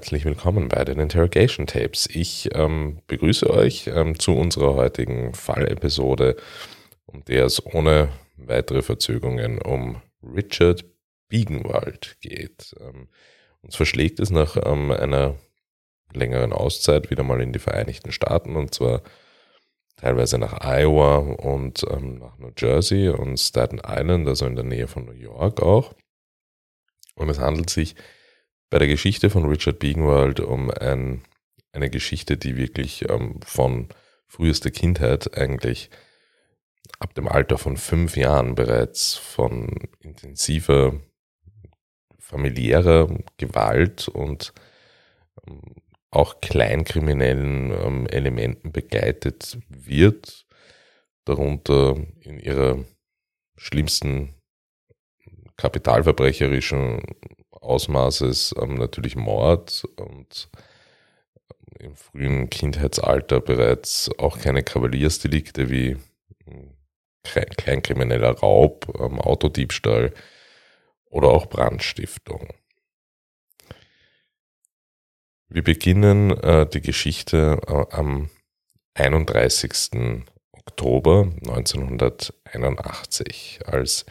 herzlich willkommen bei den Interrogation Tapes. Ich ähm, begrüße euch ähm, zu unserer heutigen Fallepisode, um der es ohne weitere Verzögerungen um Richard Biegenwald geht. Ähm, uns verschlägt es nach ähm, einer längeren Auszeit wieder mal in die Vereinigten Staaten und zwar teilweise nach Iowa und ähm, nach New Jersey und Staten Island, also in der Nähe von New York auch. Und es handelt sich bei der Geschichte von Richard Biegenwald um ein, eine Geschichte, die wirklich ähm, von frühester Kindheit eigentlich ab dem Alter von fünf Jahren bereits von intensiver familiärer Gewalt und ähm, auch kleinkriminellen ähm, Elementen begleitet wird, darunter in ihrer schlimmsten kapitalverbrecherischen Ausmaßes ähm, natürlich Mord und ähm, im frühen Kindheitsalter bereits auch keine Kavaliersdelikte wie hm, kleinkrimineller Raub, ähm, Autodiebstahl oder auch Brandstiftung. Wir beginnen äh, die Geschichte äh, am 31. Oktober 1981, als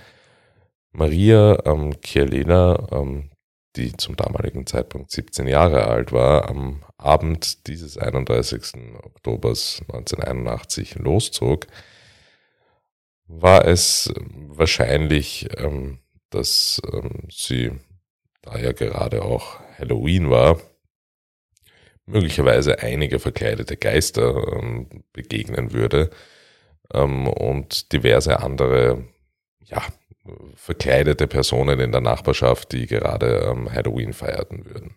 Maria ähm, Chialena ähm, die zum damaligen Zeitpunkt 17 Jahre alt war, am Abend dieses 31. Oktobers 1981 loszog, war es wahrscheinlich, ähm, dass ähm, sie, da ja gerade auch Halloween war, möglicherweise einige verkleidete Geister ähm, begegnen würde ähm, und diverse andere ja, verkleidete Personen in der Nachbarschaft, die gerade ähm, Halloween feierten würden.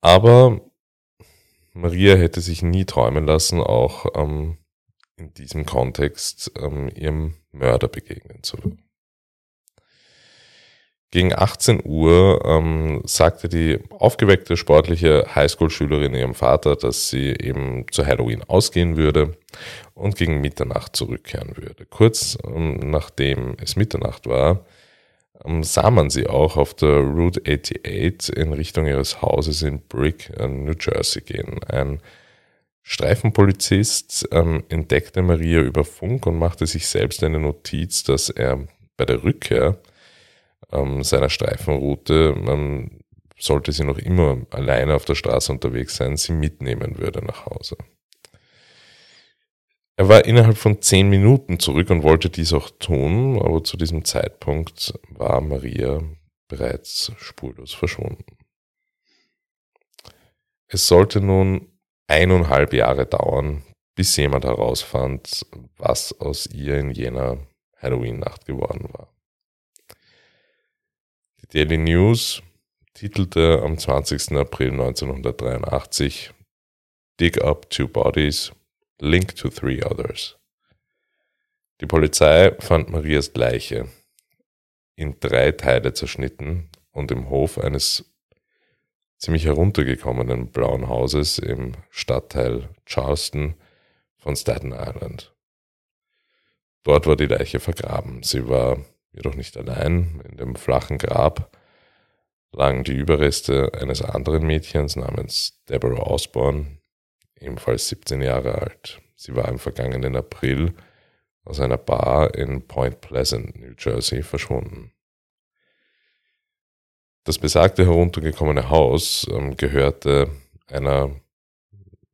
Aber Maria hätte sich nie träumen lassen, auch ähm, in diesem Kontext ähm, ihrem Mörder begegnen zu. Gegen 18 Uhr ähm, sagte die aufgeweckte sportliche Highschool-Schülerin ihrem Vater, dass sie eben zu Halloween ausgehen würde und gegen Mitternacht zurückkehren würde. Kurz ähm, nachdem es Mitternacht war, ähm, sah man sie auch auf der Route 88 in Richtung ihres Hauses in Brick, äh, New Jersey gehen. Ein Streifenpolizist ähm, entdeckte Maria über Funk und machte sich selbst eine Notiz, dass er bei der Rückkehr ähm, seiner Streifenroute, man sollte sie noch immer alleine auf der Straße unterwegs sein, sie mitnehmen würde nach Hause. Er war innerhalb von zehn Minuten zurück und wollte dies auch tun, aber zu diesem Zeitpunkt war Maria bereits spurlos verschwunden. Es sollte nun eineinhalb Jahre dauern, bis jemand herausfand, was aus ihr in jener Halloween-Nacht geworden war. Die Daily News titelte am 20. April 1983 Dig up two bodies, link to three others. Die Polizei fand Marias Leiche in drei Teile zerschnitten und im Hof eines ziemlich heruntergekommenen blauen Hauses im Stadtteil Charleston von Staten Island. Dort war die Leiche vergraben. Sie war jedoch nicht allein. In dem flachen Grab lagen die Überreste eines anderen Mädchens namens Deborah Osborne, ebenfalls 17 Jahre alt. Sie war im vergangenen April aus einer Bar in Point Pleasant, New Jersey, verschwunden. Das besagte heruntergekommene Haus ähm, gehörte einer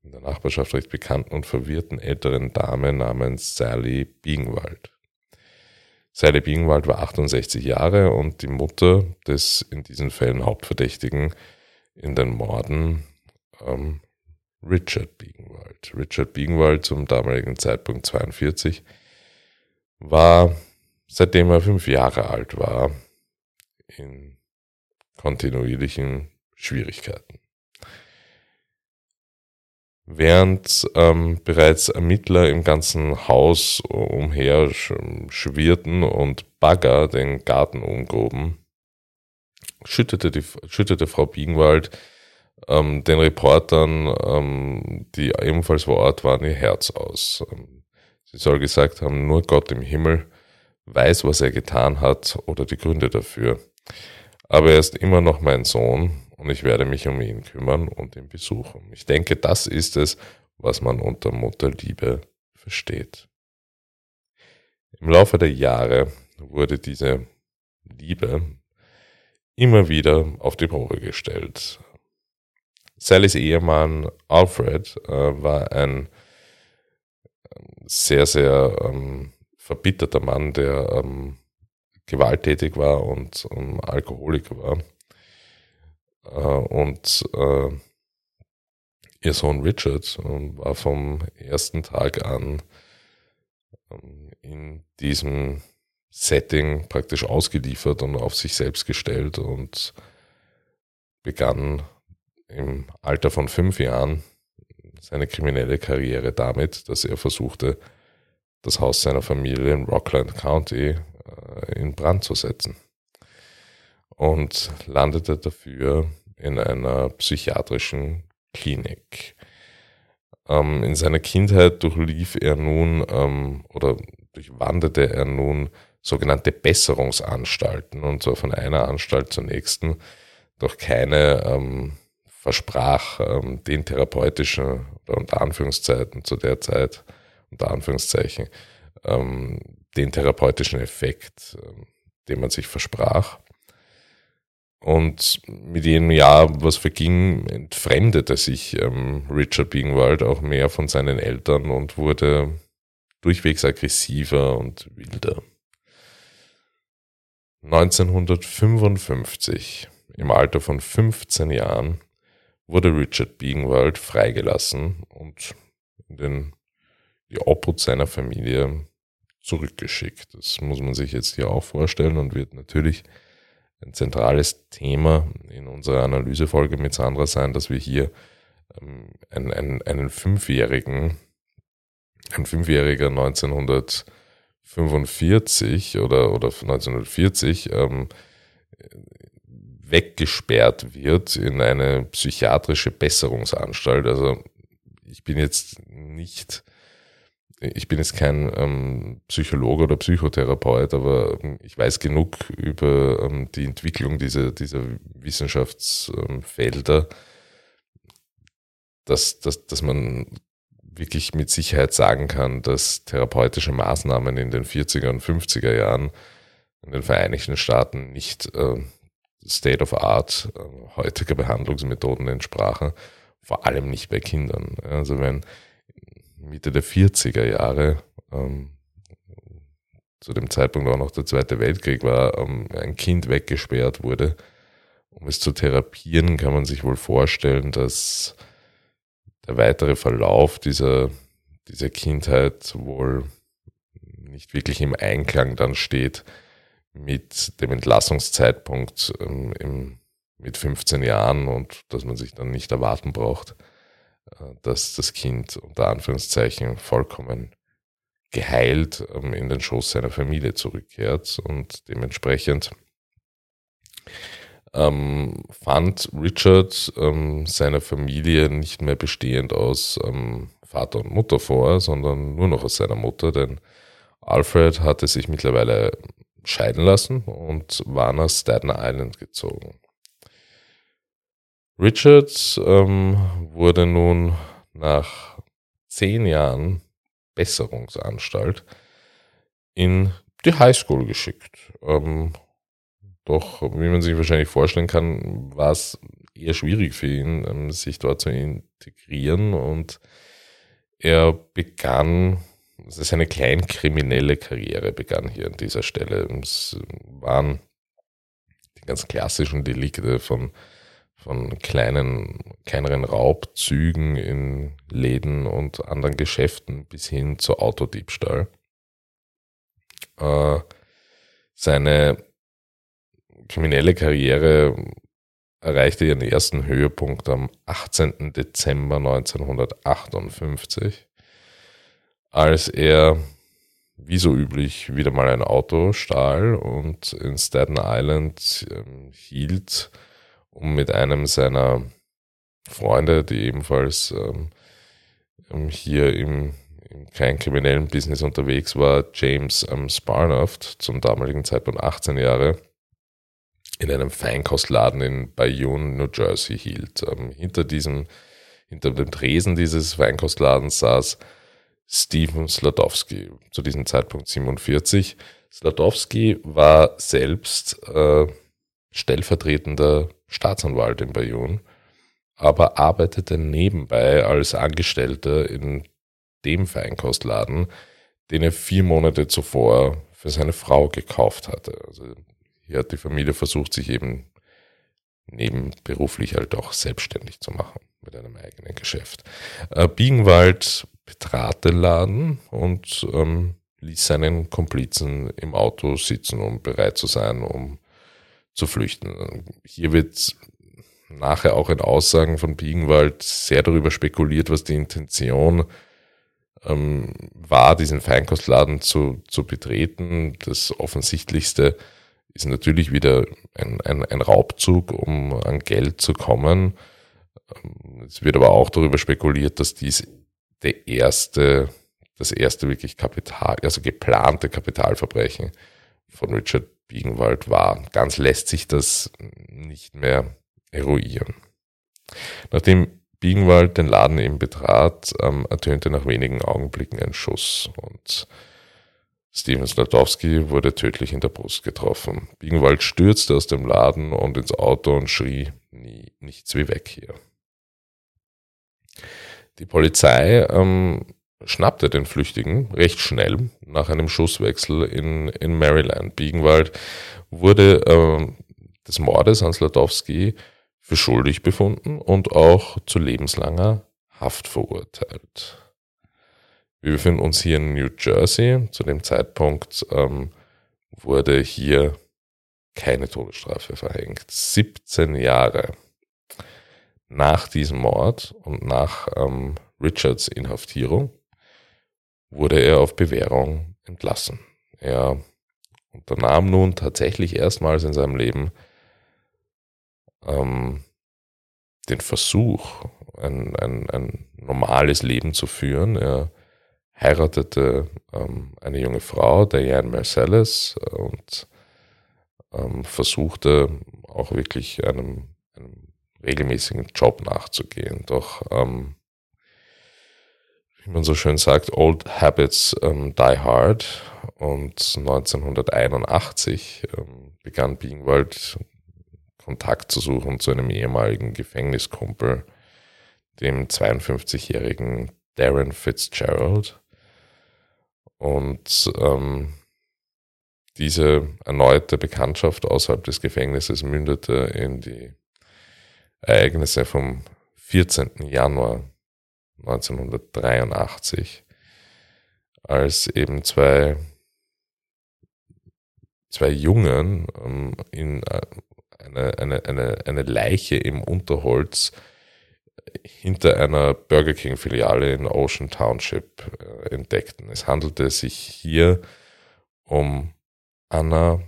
in der Nachbarschaft recht bekannten und verwirrten älteren Dame namens Sally Biegenwald. Sally Biegenwald war 68 Jahre und die Mutter des in diesen Fällen Hauptverdächtigen in den Morden ähm, Richard Biegenwald. Richard Biegenwald zum damaligen Zeitpunkt 42 war, seitdem er fünf Jahre alt war, in kontinuierlichen Schwierigkeiten. Während ähm, bereits Ermittler im ganzen Haus umher schwirrten und Bagger den Garten umgruben, schüttete, die, schüttete Frau Biegenwald ähm, den Reportern, ähm, die ebenfalls vor Ort waren, ihr Herz aus. Ähm, sie soll gesagt haben, nur Gott im Himmel weiß, was er getan hat oder die Gründe dafür. Aber er ist immer noch mein Sohn und ich werde mich um ihn kümmern und ihn besuchen. Ich denke, das ist es, was man unter Mutterliebe versteht. Im Laufe der Jahre wurde diese Liebe immer wieder auf die Probe gestellt. Sallys Ehemann Alfred äh, war ein ähm, sehr, sehr ähm, verbitterter Mann, der ähm, gewalttätig war und ähm, Alkoholiker war. Äh, und äh, ihr Sohn Richard ähm, war vom ersten Tag an ähm, in diesem Setting praktisch ausgeliefert und auf sich selbst gestellt und begann im Alter von fünf Jahren seine kriminelle Karriere damit, dass er versuchte, das Haus seiner Familie in Rockland County äh, in Brand zu setzen. Und landete dafür in einer psychiatrischen Klinik. Ähm, in seiner Kindheit durchlief er nun ähm, oder durchwanderte er nun sogenannte Besserungsanstalten und zwar von einer Anstalt zur nächsten, doch keine ähm, versprach ähm, den therapeutischen oder unter Anführungszeiten zu der Zeit unter Anführungszeichen, ähm, den therapeutischen Effekt, ähm, den man sich versprach. Und mit jedem Jahr, was verging, entfremdete sich ähm, Richard Bingwald auch mehr von seinen Eltern und wurde durchwegs aggressiver und wilder. 1955, im Alter von 15 Jahren, wurde Richard Bingwald freigelassen und in den die Obhut seiner Familie zurückgeschickt. Das muss man sich jetzt hier auch vorstellen und wird natürlich ein zentrales Thema in unserer Analysefolge mit Sandra sein, dass wir hier ähm, einen, einen, einen Fünfjährigen, ein Fünfjähriger 1945 oder, oder 1940 ähm, weggesperrt wird in eine psychiatrische Besserungsanstalt. Also ich bin jetzt nicht ich bin jetzt kein ähm, Psychologe oder Psychotherapeut, aber ähm, ich weiß genug über ähm, die Entwicklung dieser, dieser Wissenschaftsfelder, dass, dass, dass man wirklich mit Sicherheit sagen kann, dass therapeutische Maßnahmen in den 40er und 50er Jahren in den Vereinigten Staaten nicht äh, State of Art äh, heutiger Behandlungsmethoden entsprachen, vor allem nicht bei Kindern. Also wenn Mitte der 40er Jahre, ähm, zu dem Zeitpunkt auch noch der Zweite Weltkrieg war, ähm, ein Kind weggesperrt wurde. Um es zu therapieren, kann man sich wohl vorstellen, dass der weitere Verlauf dieser, dieser Kindheit wohl nicht wirklich im Einklang dann steht mit dem Entlassungszeitpunkt ähm, im, mit 15 Jahren und dass man sich dann nicht erwarten braucht, dass das Kind unter Anführungszeichen vollkommen geheilt ähm, in den Schoß seiner Familie zurückkehrt und dementsprechend ähm, fand Richard ähm, seine Familie nicht mehr bestehend aus ähm, Vater und Mutter vor, sondern nur noch aus seiner Mutter, denn Alfred hatte sich mittlerweile scheiden lassen und war nach Staten Island gezogen. Richard ähm, wurde nun nach zehn Jahren Besserungsanstalt in die Highschool geschickt. Ähm, doch, wie man sich wahrscheinlich vorstellen kann, war es eher schwierig für ihn, ähm, sich dort zu integrieren und er begann, also seine kleinkriminelle Karriere begann hier an dieser Stelle. Es waren die ganz klassischen Delikte von von kleinen, kleineren Raubzügen in Läden und anderen Geschäften bis hin zu Autodiebstahl. Äh, seine kriminelle Karriere erreichte ihren ersten Höhepunkt am 18. Dezember 1958, als er wie so üblich wieder mal ein Auto stahl und in Staten Island äh, hielt um mit einem seiner Freunde, die ebenfalls ähm, ähm, hier im, im kleinkriminellen Business unterwegs war, James ähm, Sparnoft, zum damaligen Zeitpunkt 18 Jahre, in einem Feinkostladen in Bayonne, New Jersey hielt. Ähm, hinter diesem, hinter dem Tresen dieses Feinkostladens saß Steven Sladowski, zu diesem Zeitpunkt 47. Sladowski war selbst äh, stellvertretender Staatsanwalt in Bayonne, aber arbeitete nebenbei als Angestellter in dem Feinkostladen, den er vier Monate zuvor für seine Frau gekauft hatte. Also hier hat die Familie versucht, sich eben nebenberuflich halt auch selbstständig zu machen mit einem eigenen Geschäft. Äh, Biegenwald betrat den Laden und ähm, ließ seinen Komplizen im Auto sitzen, um bereit zu sein, um zu flüchten. Hier wird nachher auch in Aussagen von Biegenwald sehr darüber spekuliert, was die Intention ähm, war, diesen Feinkostladen zu, zu betreten. Das Offensichtlichste ist natürlich wieder ein, ein, ein Raubzug, um an Geld zu kommen. Ähm, es wird aber auch darüber spekuliert, dass dies der erste, das erste wirklich Kapital, also geplante Kapitalverbrechen von Richard Biegenwald war. Ganz lässt sich das nicht mehr eruieren. Nachdem Biegenwald den Laden eben betrat, ähm, ertönte nach wenigen Augenblicken ein Schuss und Steven Sladowski wurde tödlich in der Brust getroffen. Biegenwald stürzte aus dem Laden und ins Auto und schrie, nie, nichts wie weg hier. Die Polizei ähm, schnappte den Flüchtigen recht schnell nach einem Schusswechsel in, in Maryland. Biegenwald wurde äh, des Mordes an Sladowski für schuldig befunden und auch zu lebenslanger Haft verurteilt. Wir befinden uns hier in New Jersey. Zu dem Zeitpunkt ähm, wurde hier keine Todesstrafe verhängt. 17 Jahre nach diesem Mord und nach ähm, Richards Inhaftierung wurde er auf Bewährung entlassen. Er unternahm nun tatsächlich erstmals in seinem Leben ähm, den Versuch, ein, ein, ein normales Leben zu führen. Er heiratete ähm, eine junge Frau, Diane Marcellus, und ähm, versuchte auch wirklich einem, einem, regelmäßigen Job nachzugehen. Doch ähm, wie man so schön sagt, Old Habits ähm, Die Hard. Und 1981 ähm, begann Bingwald Kontakt zu suchen zu einem ehemaligen Gefängniskumpel, dem 52-jährigen Darren Fitzgerald. Und ähm, diese erneute Bekanntschaft außerhalb des Gefängnisses mündete in die Ereignisse vom 14. Januar 1983, als eben zwei, zwei Jungen ähm, in äh, eine, eine, eine, eine Leiche im Unterholz hinter einer Burger King Filiale in Ocean Township äh, entdeckten. Es handelte sich hier um Anna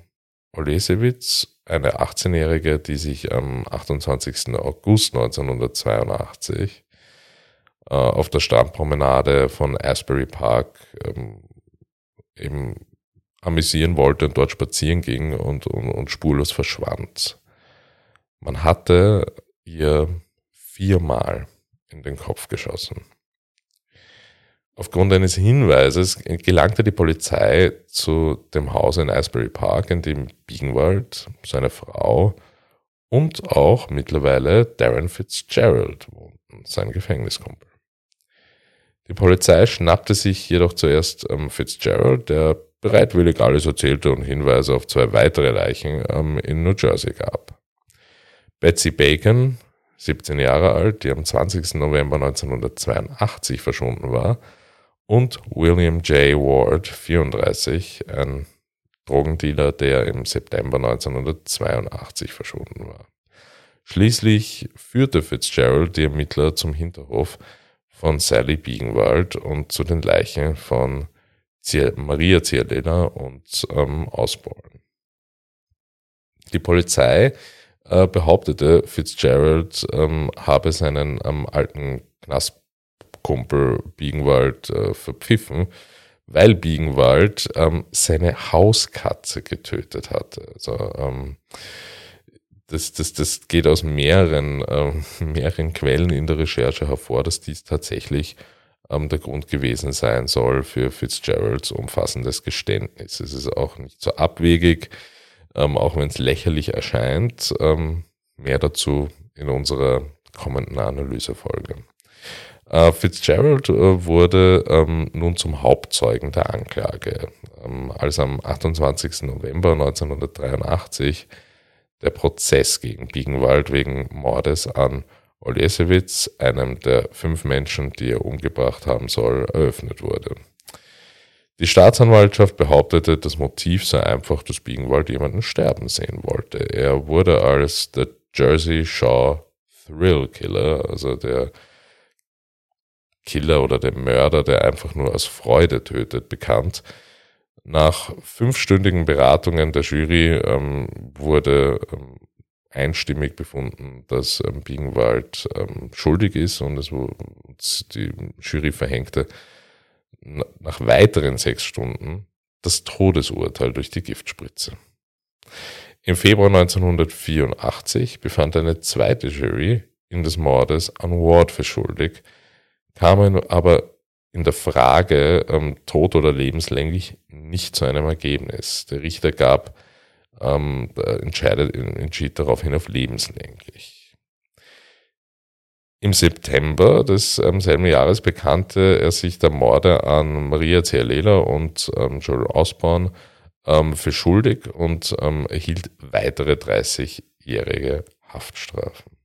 Olesewitz, eine 18-Jährige, die sich am 28. August 1982 äh, auf der Strandpromenade von Asbury Park ähm, eben amüsieren wollte und dort spazieren ging und, und, und spurlos verschwand. Man hatte ihr viermal in den Kopf geschossen. Aufgrund eines Hinweises gelangte die Polizei zu dem Haus in Asbury Park, in dem Biegenwald, seine Frau und auch mittlerweile Darren Fitzgerald wohnten, sein Gefängniskumpel. Die Polizei schnappte sich jedoch zuerst ähm, Fitzgerald, der bereitwillig alles erzählte und Hinweise auf zwei weitere Leichen ähm, in New Jersey gab. Betsy Bacon, 17 Jahre alt, die am 20. November 1982 verschwunden war, und William J. Ward, 34, ein Drogendealer, der im September 1982 verschwunden war. Schließlich führte Fitzgerald die Ermittler zum Hinterhof von Sally Biegenwald und zu den Leichen von Maria Zierlena und ähm, Osborne. Die Polizei äh, behauptete, Fitzgerald ähm, habe seinen ähm, alten Knastkumpel Biegenwald äh, verpfiffen, weil Biegenwald ähm, seine Hauskatze getötet hatte. Also ähm, das, das, das geht aus mehreren, äh, mehreren Quellen in der Recherche hervor, dass dies tatsächlich ähm, der Grund gewesen sein soll für Fitzgeralds umfassendes Geständnis. Es ist auch nicht so abwegig, ähm, auch wenn es lächerlich erscheint. Ähm, mehr dazu in unserer kommenden Analysefolge. Äh, Fitzgerald äh, wurde ähm, nun zum Hauptzeugen der Anklage, ähm, als am 28. November 1983 der Prozess gegen Biegenwald wegen Mordes an Olesewitz, einem der fünf Menschen, die er umgebracht haben soll, eröffnet wurde. Die Staatsanwaltschaft behauptete, das Motiv sei einfach, dass Biegenwald jemanden sterben sehen wollte. Er wurde als der Jersey Shaw Thrill Killer, also der Killer oder der Mörder, der einfach nur aus Freude tötet, bekannt. Nach fünfstündigen Beratungen der Jury ähm, wurde ähm, einstimmig befunden, dass ähm, Biegenwald ähm, schuldig ist und es die Jury verhängte nach weiteren sechs Stunden das Todesurteil durch die Giftspritze. Im Februar 1984 befand eine zweite Jury ihn des Mordes an Ward für schuldig, kamen aber in der Frage ähm, tot oder lebenslänglich nicht zu einem Ergebnis. Der Richter gab, ähm, entscheidet, entschied daraufhin auf lebenslänglich. Im September des ähm, selben Jahres bekannte er sich der Morde an Maria Cialela und ähm, Joel Osborne ähm, für schuldig und ähm, erhielt weitere 30-jährige Haftstrafen.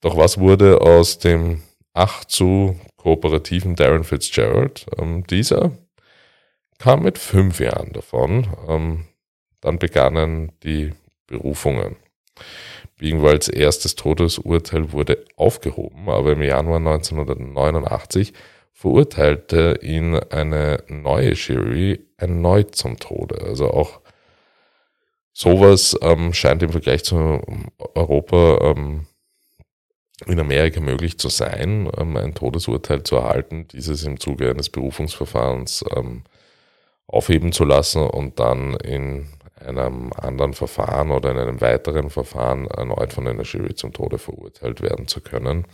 Doch was wurde aus dem ach zu kooperativen Darren Fitzgerald? Ähm, dieser kam mit fünf Jahren davon. Ähm, dann begannen die Berufungen. Biegenwalds erstes Todesurteil wurde aufgehoben, aber im Januar 1989 verurteilte ihn eine neue Jury erneut zum Tode. Also auch sowas ähm, scheint im Vergleich zu Europa ähm, in Amerika möglich zu sein, ähm, ein Todesurteil zu erhalten, dieses im Zuge eines Berufungsverfahrens ähm, aufheben zu lassen und dann in einem anderen Verfahren oder in einem weiteren Verfahren erneut von einer Jury zum Tode verurteilt werden zu können.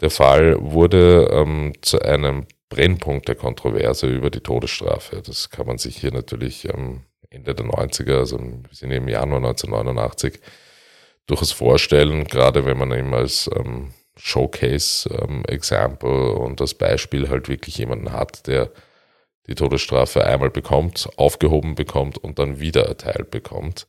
Der Fall wurde ähm, zu einem Brennpunkt der Kontroverse über die Todesstrafe. Das kann man sich hier natürlich ähm, Ende der 90er, also wir sind im Januar 1989, durchaus vorstellen, gerade wenn man eben als ähm, Showcase-Example ähm, und das Beispiel halt wirklich jemanden hat, der die Todesstrafe einmal bekommt, aufgehoben bekommt und dann wieder erteilt bekommt.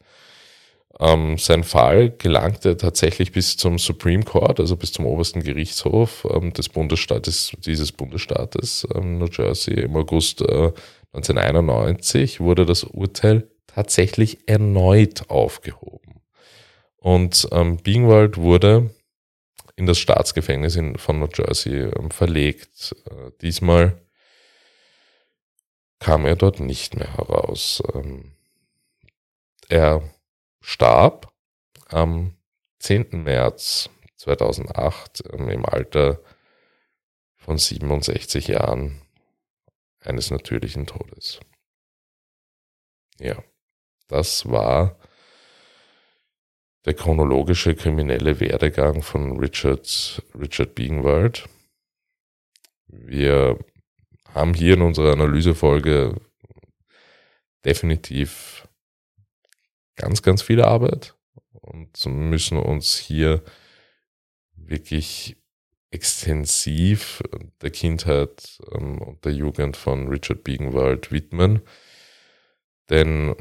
Ähm, sein Fall gelangte tatsächlich bis zum Supreme Court, also bis zum obersten Gerichtshof ähm, des Bundesstaates, dieses Bundesstaates ähm, New Jersey. Im August äh, 1991 wurde das Urteil tatsächlich erneut aufgehoben. Und ähm, Bingwald wurde in das Staatsgefängnis in, von New Jersey ähm, verlegt. Äh, diesmal kam er dort nicht mehr heraus. Ähm, er starb am 10. März 2008 ähm, im Alter von 67 Jahren eines natürlichen Todes. Ja, das war der chronologische kriminelle Werdegang von Richard, Richard Biegenwald. Wir haben hier in unserer Analysefolge definitiv ganz, ganz viel Arbeit und müssen uns hier wirklich extensiv der Kindheit ähm, und der Jugend von Richard Biegenwald widmen. Denn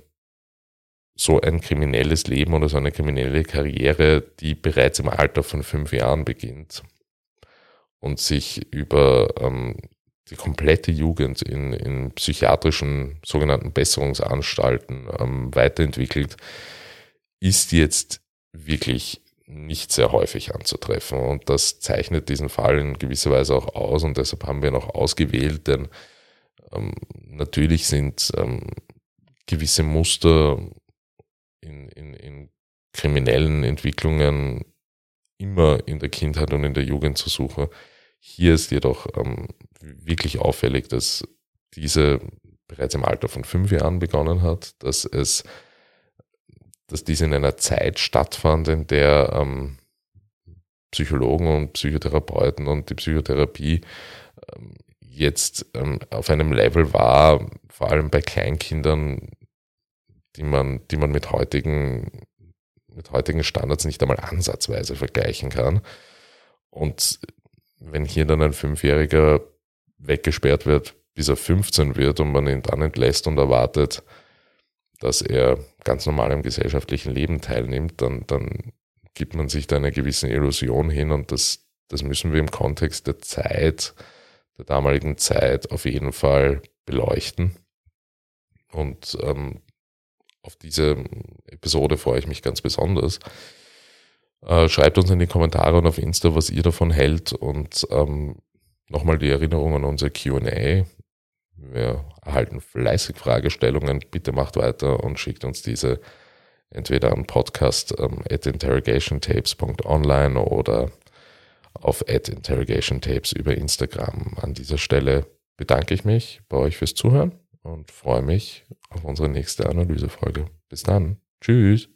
so ein kriminelles Leben oder so eine kriminelle Karriere, die bereits im Alter von fünf Jahren beginnt und sich über ähm, die komplette Jugend in, in psychiatrischen sogenannten Besserungsanstalten ähm, weiterentwickelt, ist jetzt wirklich nicht sehr häufig anzutreffen. Und das zeichnet diesen Fall in gewisser Weise auch aus und deshalb haben wir ihn auch ausgewählt, denn ähm, natürlich sind ähm, gewisse Muster in, in, in kriminellen Entwicklungen immer in der Kindheit und in der Jugend zu suchen. Hier ist jedoch ähm, wirklich auffällig, dass diese bereits im Alter von fünf Jahren begonnen hat, dass es dass dies in einer Zeit stattfand, in der ähm, Psychologen und Psychotherapeuten und die Psychotherapie ähm, jetzt ähm, auf einem Level war, vor allem bei Kleinkindern, die man, die man mit heutigen, mit heutigen Standards nicht einmal ansatzweise vergleichen kann. Und wenn hier dann ein Fünfjähriger weggesperrt wird, bis er 15 wird und man ihn dann entlässt und erwartet, dass er ganz normal am gesellschaftlichen Leben teilnimmt, dann, dann gibt man sich da eine gewisse Illusion hin und das, das müssen wir im Kontext der Zeit, der damaligen Zeit auf jeden Fall beleuchten. Und ähm, auf diese Episode freue ich mich ganz besonders. Äh, schreibt uns in die Kommentare und auf Insta, was ihr davon hält und ähm, nochmal die Erinnerung an unser QA. Wir erhalten fleißig Fragestellungen. Bitte macht weiter und schickt uns diese entweder an podcast ähm, at interrogationtapes.online oder auf at interrogationtapes über Instagram. An dieser Stelle bedanke ich mich bei euch fürs Zuhören und freue mich auf unsere nächste Analysefolge. Bis dann. Tschüss.